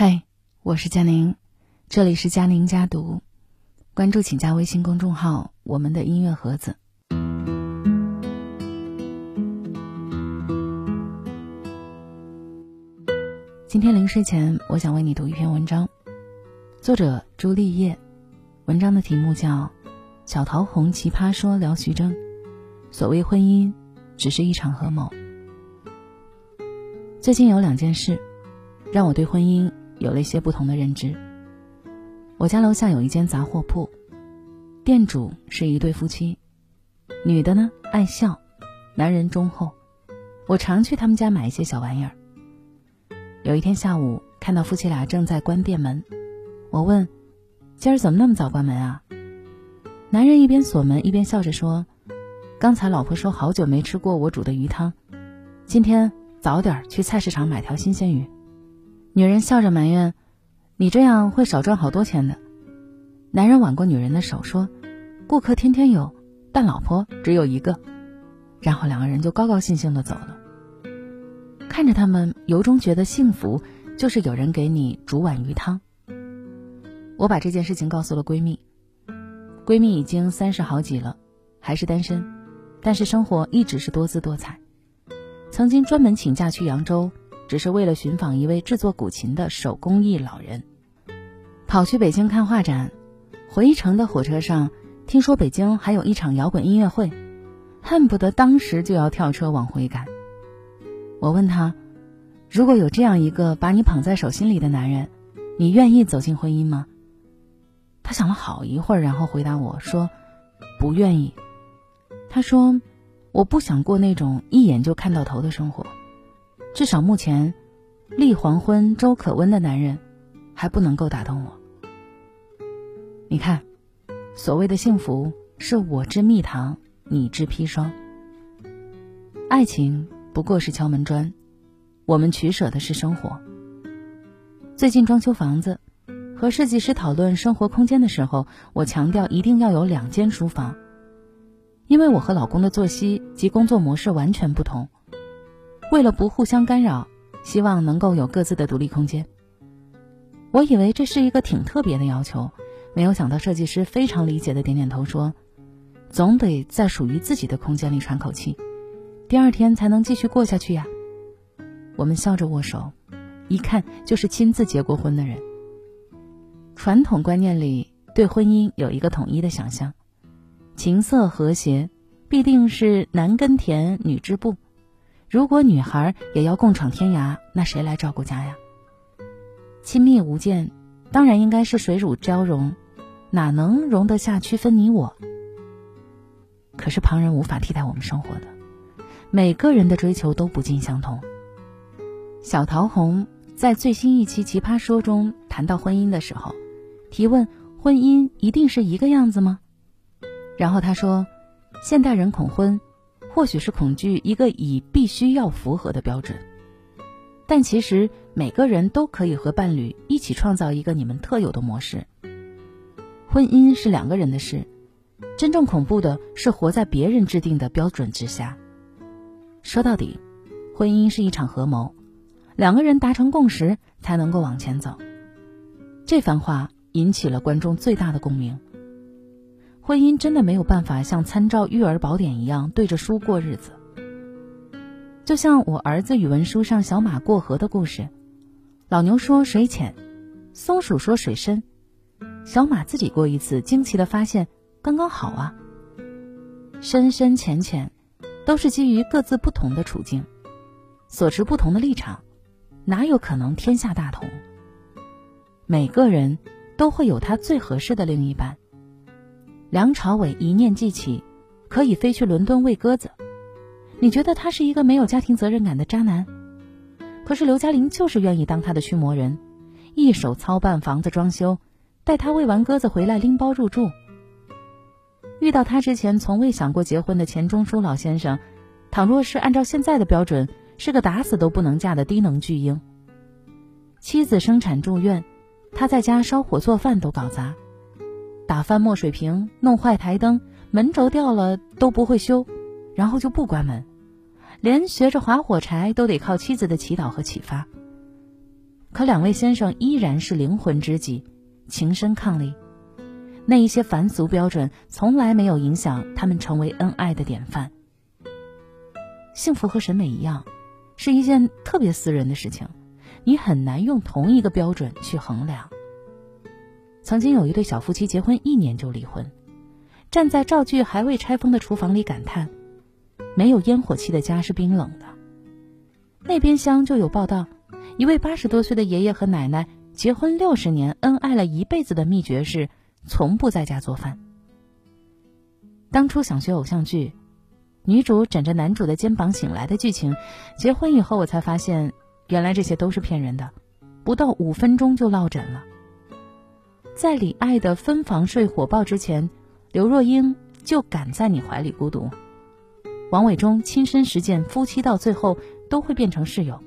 嗨，我是佳宁，这里是佳宁家读，关注请加微信公众号“我们的音乐盒子”。今天临睡前，我想为你读一篇文章，作者朱丽叶，文章的题目叫《小桃红奇葩说聊徐峥》，所谓婚姻，只是一场合谋。最近有两件事，让我对婚姻有了一些不同的认知。我家楼下有一间杂货铺，店主是一对夫妻，女的呢爱笑，男人忠厚。我常去他们家买一些小玩意儿。有一天下午，看到夫妻俩正在关店门，我问：“今儿怎么那么早关门啊？”男人一边锁门一边笑着说：“刚才老婆说好久没吃过我煮的鱼汤，今天早点去菜市场买条新鲜鱼。”女人笑着埋怨：“你这样会少赚好多钱的。”男人挽过女人的手说：“顾客天天有，但老婆只有一个。”然后两个人就高高兴兴的走了。看着他们，由衷觉得幸福，就是有人给你煮碗鱼汤。我把这件事情告诉了闺蜜，闺蜜已经三十好几了，还是单身，但是生活一直是多姿多彩。曾经专门请假去扬州，只是为了寻访一位制作古琴的手工艺老人。跑去北京看画展，回程的火车上听说北京还有一场摇滚音乐会，恨不得当时就要跳车往回赶。我问他：“如果有这样一个把你捧在手心里的男人，你愿意走进婚姻吗？”他想了好一会儿，然后回答我说：“不愿意。”他说：“我不想过那种一眼就看到头的生活，至少目前，立黄昏粥可温的男人，还不能够打动我。”你看，所谓的幸福是我之蜜糖，你之砒霜，爱情。不过是敲门砖，我们取舍的是生活。最近装修房子，和设计师讨论生活空间的时候，我强调一定要有两间书房，因为我和老公的作息及工作模式完全不同。为了不互相干扰，希望能够有各自的独立空间。我以为这是一个挺特别的要求，没有想到设计师非常理解的点点头说：“总得在属于自己的空间里喘口气。”第二天才能继续过下去呀。我们笑着握手，一看就是亲自结过婚的人。传统观念里对婚姻有一个统一的想象：情色和谐，必定是男耕田，女织布。如果女孩也要共闯天涯，那谁来照顾家呀？亲密无间，当然应该是水乳交融，哪能容得下区分你我？可是旁人无法替代我们生活的。每个人的追求都不尽相同。小桃红在最新一期《奇葩说》中谈到婚姻的时候，提问：“婚姻一定是一个样子吗？”然后他说：“现代人恐婚，或许是恐惧一个以必须要符合的标准，但其实每个人都可以和伴侣一起创造一个你们特有的模式。婚姻是两个人的事，真正恐怖的是活在别人制定的标准之下。”说到底，婚姻是一场合谋，两个人达成共识才能够往前走。这番话引起了观众最大的共鸣。婚姻真的没有办法像参照育儿宝典一样对着书过日子。就像我儿子语文书上小马过河的故事，老牛说水浅，松鼠说水深，小马自己过一次，惊奇的发现刚刚好啊，深深浅浅。都是基于各自不同的处境，所持不同的立场，哪有可能天下大同？每个人都会有他最合适的另一半。梁朝伟一念记起，可以飞去伦敦喂鸽子。你觉得他是一个没有家庭责任感的渣男？可是刘嘉玲就是愿意当他的驱魔人，一手操办房子装修，带他喂完鸽子回来拎包入住。遇到他之前，从未想过结婚的钱钟书老先生，倘若是按照现在的标准，是个打死都不能嫁的低能巨婴。妻子生产住院，他在家烧火做饭都搞砸，打翻墨水瓶，弄坏台灯，门轴掉了都不会修，然后就不关门，连学着划火柴都得靠妻子的祈祷和启发。可两位先生依然是灵魂知己，情深伉俪。那一些凡俗标准从来没有影响他们成为恩爱的典范。幸福和审美一样，是一件特别私人的事情，你很难用同一个标准去衡量。曾经有一对小夫妻结婚一年就离婚，站在灶具还未拆封的厨房里感叹：“没有烟火气的家是冰冷的。”那边厢就有报道，一位八十多岁的爷爷和奶奶结婚六十年，恩爱了一辈子的秘诀是。从不在家做饭。当初想学偶像剧，女主枕着男主的肩膀醒来的剧情，结婚以后我才发现，原来这些都是骗人的，不到五分钟就落枕了。在李爱的分房睡火爆之前，刘若英就敢在你怀里孤独。王伟忠亲身实践，夫妻到最后都会变成室友。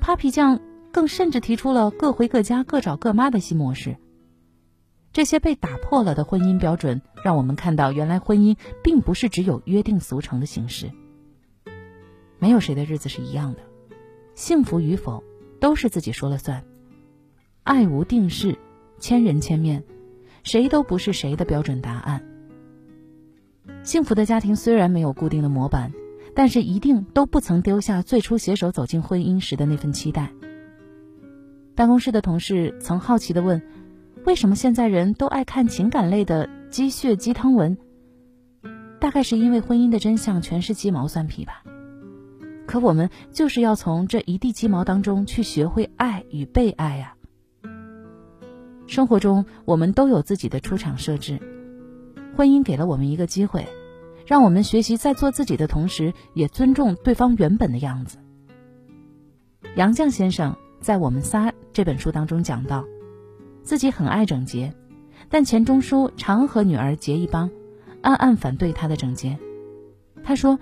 Papi 酱更甚至提出了各回各家、各找各妈的新模式。这些被打破了的婚姻标准，让我们看到，原来婚姻并不是只有约定俗成的形式。没有谁的日子是一样的，幸福与否都是自己说了算。爱无定式，千人千面，谁都不是谁的标准答案。幸福的家庭虽然没有固定的模板，但是一定都不曾丢下最初携手走进婚姻时的那份期待。办公室的同事曾好奇地问。为什么现在人都爱看情感类的鸡血鸡汤文？大概是因为婚姻的真相全是鸡毛蒜皮吧。可我们就是要从这一地鸡毛当中去学会爱与被爱呀。生活中我们都有自己的出场设置，婚姻给了我们一个机会，让我们学习在做自己的同时，也尊重对方原本的样子。杨绛先生在《我们仨》这本书当中讲到。自己很爱整洁，但钱钟书常和女儿结一帮，暗暗反对他的整洁。他说：“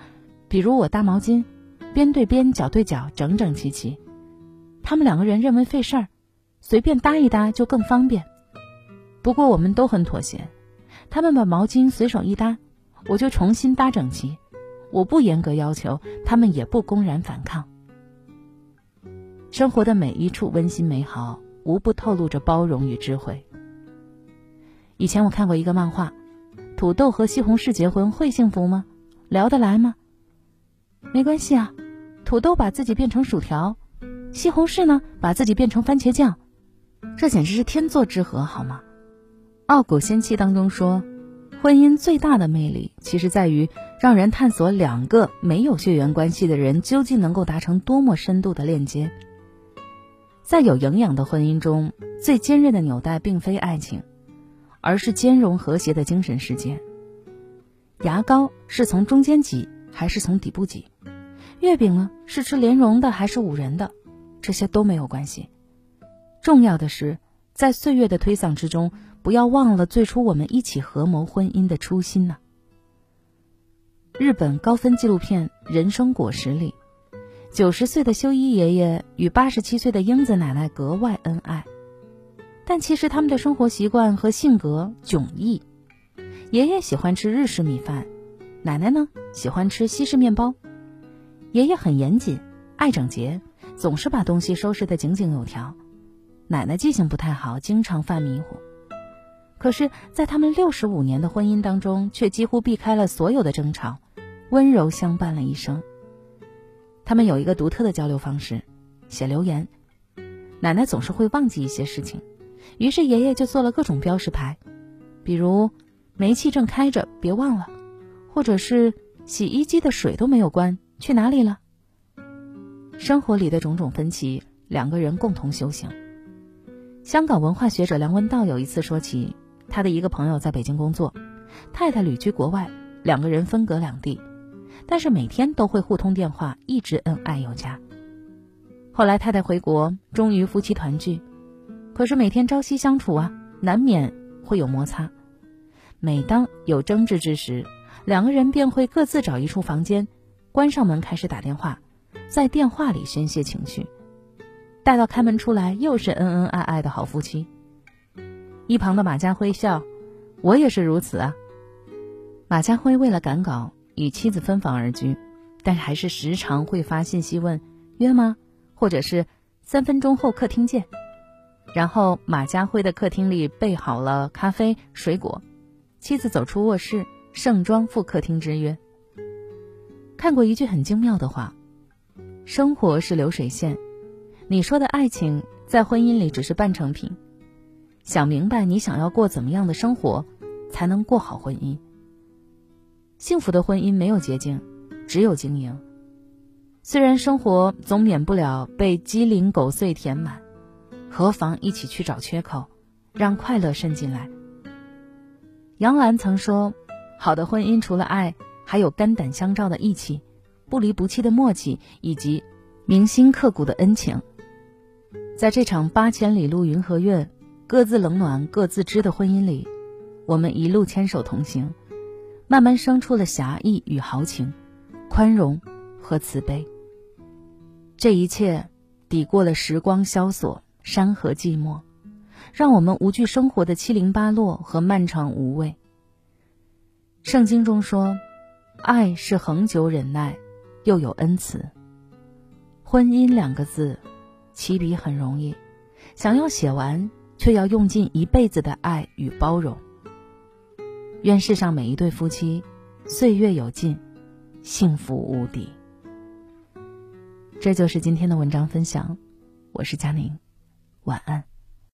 比如我搭毛巾，边对边、角对角，整整齐齐。他们两个人认为费事儿，随便搭一搭就更方便。不过我们都很妥协，他们把毛巾随手一搭，我就重新搭整齐。我不严格要求，他们也不公然反抗。生活的每一处温馨美好。”无不透露着包容与智慧。以前我看过一个漫画，土豆和西红柿结婚会幸福吗？聊得来吗？没关系啊，土豆把自己变成薯条，西红柿呢把自己变成番茄酱，这简直是天作之合，好吗？《傲骨仙妻》当中说，婚姻最大的魅力其实在于让人探索两个没有血缘关系的人究竟能够达成多么深度的链接。在有营养的婚姻中，最坚韧的纽带并非爱情，而是兼容和谐的精神世界。牙膏是从中间挤还是从底部挤？月饼呢？是吃莲蓉的还是五仁的？这些都没有关系。重要的是，在岁月的推搡之中，不要忘了最初我们一起合谋婚姻的初心呢。日本高分纪录片《人生果实》里。九十岁的修一爷爷与八十七岁的英子奶奶格外恩爱，但其实他们的生活习惯和性格迥异。爷爷喜欢吃日式米饭，奶奶呢喜欢吃西式面包。爷爷很严谨，爱整洁，总是把东西收拾得井井有条。奶奶记性不太好，经常犯迷糊。可是，在他们六十五年的婚姻当中，却几乎避开了所有的争吵，温柔相伴了一生。他们有一个独特的交流方式，写留言。奶奶总是会忘记一些事情，于是爷爷就做了各种标识牌，比如煤气正开着，别忘了；或者是洗衣机的水都没有关，去哪里了？生活里的种种分歧，两个人共同修行。香港文化学者梁文道有一次说起，他的一个朋友在北京工作，太太旅居国外，两个人分隔两地。但是每天都会互通电话，一直恩爱有加。后来太太回国，终于夫妻团聚，可是每天朝夕相处啊，难免会有摩擦。每当有争执之时，两个人便会各自找一处房间，关上门开始打电话，在电话里宣泄情绪。待到开门出来，又是恩恩爱爱的好夫妻。一旁的马家辉笑：“我也是如此啊。”马家辉为了赶稿。与妻子分房而居，但是还是时常会发信息问约吗？或者是三分钟后客厅见。然后马家辉的客厅里备好了咖啡、水果，妻子走出卧室，盛装赴客厅之约。看过一句很精妙的话：“生活是流水线，你说的爱情在婚姻里只是半成品。想明白你想要过怎么样的生活，才能过好婚姻。幸福的婚姻没有捷径，只有经营。虽然生活总免不了被鸡零狗碎填满，何妨一起去找缺口，让快乐渗进来。”杨澜曾说：“好的婚姻除了爱。”还有肝胆相照的义气，不离不弃的默契，以及铭心刻骨的恩情。在这场八千里路云和月，各自冷暖各自知的婚姻里，我们一路牵手同行，慢慢生出了侠义与豪情，宽容和慈悲。这一切抵过了时光萧索、山河寂寞，让我们无惧生活的七零八落和漫长无味。圣经中说。爱是恒久忍耐，又有恩慈。婚姻两个字，起笔很容易，想要写完，却要用尽一辈子的爱与包容。愿世上每一对夫妻，岁月有尽，幸福无敌。这就是今天的文章分享，我是佳宁，晚安。